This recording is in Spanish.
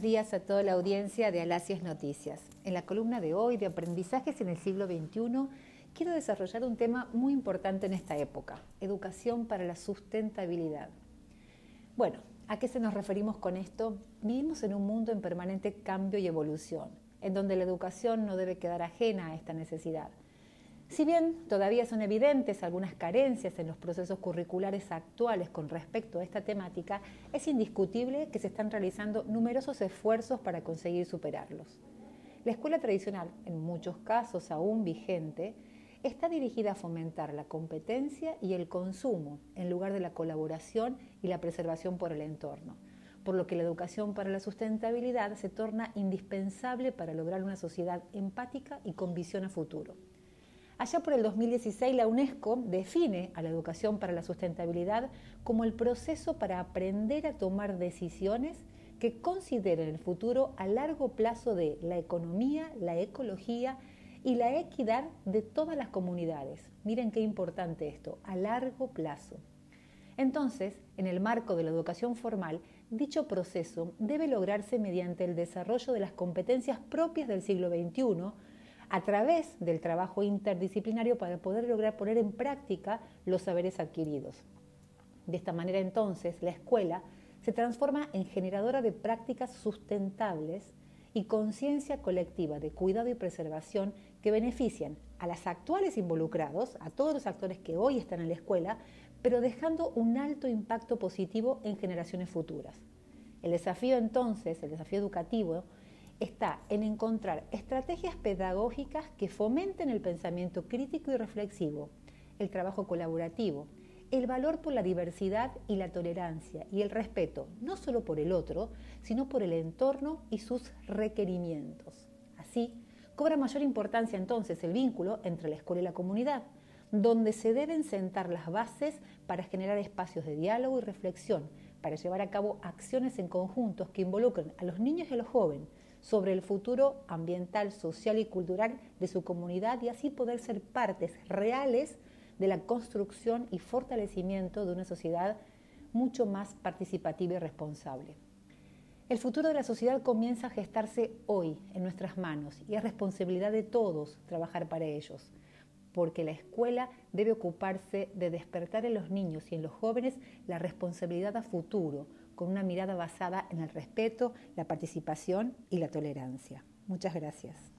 días a toda la audiencia de Alacias Noticias. En la columna de hoy de Aprendizajes en el siglo XXI, quiero desarrollar un tema muy importante en esta época, educación para la sustentabilidad. Bueno, ¿a qué se nos referimos con esto? Vivimos en un mundo en permanente cambio y evolución, en donde la educación no debe quedar ajena a esta necesidad. Si bien todavía son evidentes algunas carencias en los procesos curriculares actuales con respecto a esta temática, es indiscutible que se están realizando numerosos esfuerzos para conseguir superarlos. La escuela tradicional, en muchos casos aún vigente, está dirigida a fomentar la competencia y el consumo en lugar de la colaboración y la preservación por el entorno, por lo que la educación para la sustentabilidad se torna indispensable para lograr una sociedad empática y con visión a futuro. Allá por el 2016 la UNESCO define a la educación para la sustentabilidad como el proceso para aprender a tomar decisiones que consideren el futuro a largo plazo de la economía, la ecología y la equidad de todas las comunidades. Miren qué importante esto, a largo plazo. Entonces, en el marco de la educación formal, dicho proceso debe lograrse mediante el desarrollo de las competencias propias del siglo XXI, a través del trabajo interdisciplinario para poder lograr poner en práctica los saberes adquiridos. De esta manera entonces la escuela se transforma en generadora de prácticas sustentables y conciencia colectiva de cuidado y preservación que benefician a las actuales involucrados, a todos los actores que hoy están en la escuela, pero dejando un alto impacto positivo en generaciones futuras. El desafío entonces, el desafío educativo, está en encontrar estrategias pedagógicas que fomenten el pensamiento crítico y reflexivo, el trabajo colaborativo, el valor por la diversidad y la tolerancia y el respeto, no solo por el otro, sino por el entorno y sus requerimientos. Así, cobra mayor importancia entonces el vínculo entre la escuela y la comunidad, donde se deben sentar las bases para generar espacios de diálogo y reflexión, para llevar a cabo acciones en conjuntos que involucren a los niños y a los jóvenes, sobre el futuro ambiental, social y cultural de su comunidad y así poder ser partes reales de la construcción y fortalecimiento de una sociedad mucho más participativa y responsable. El futuro de la sociedad comienza a gestarse hoy en nuestras manos y es responsabilidad de todos trabajar para ellos, porque la escuela debe ocuparse de despertar en los niños y en los jóvenes la responsabilidad a futuro, con una mirada basada en el respeto, la participación y la tolerancia. Muchas gracias.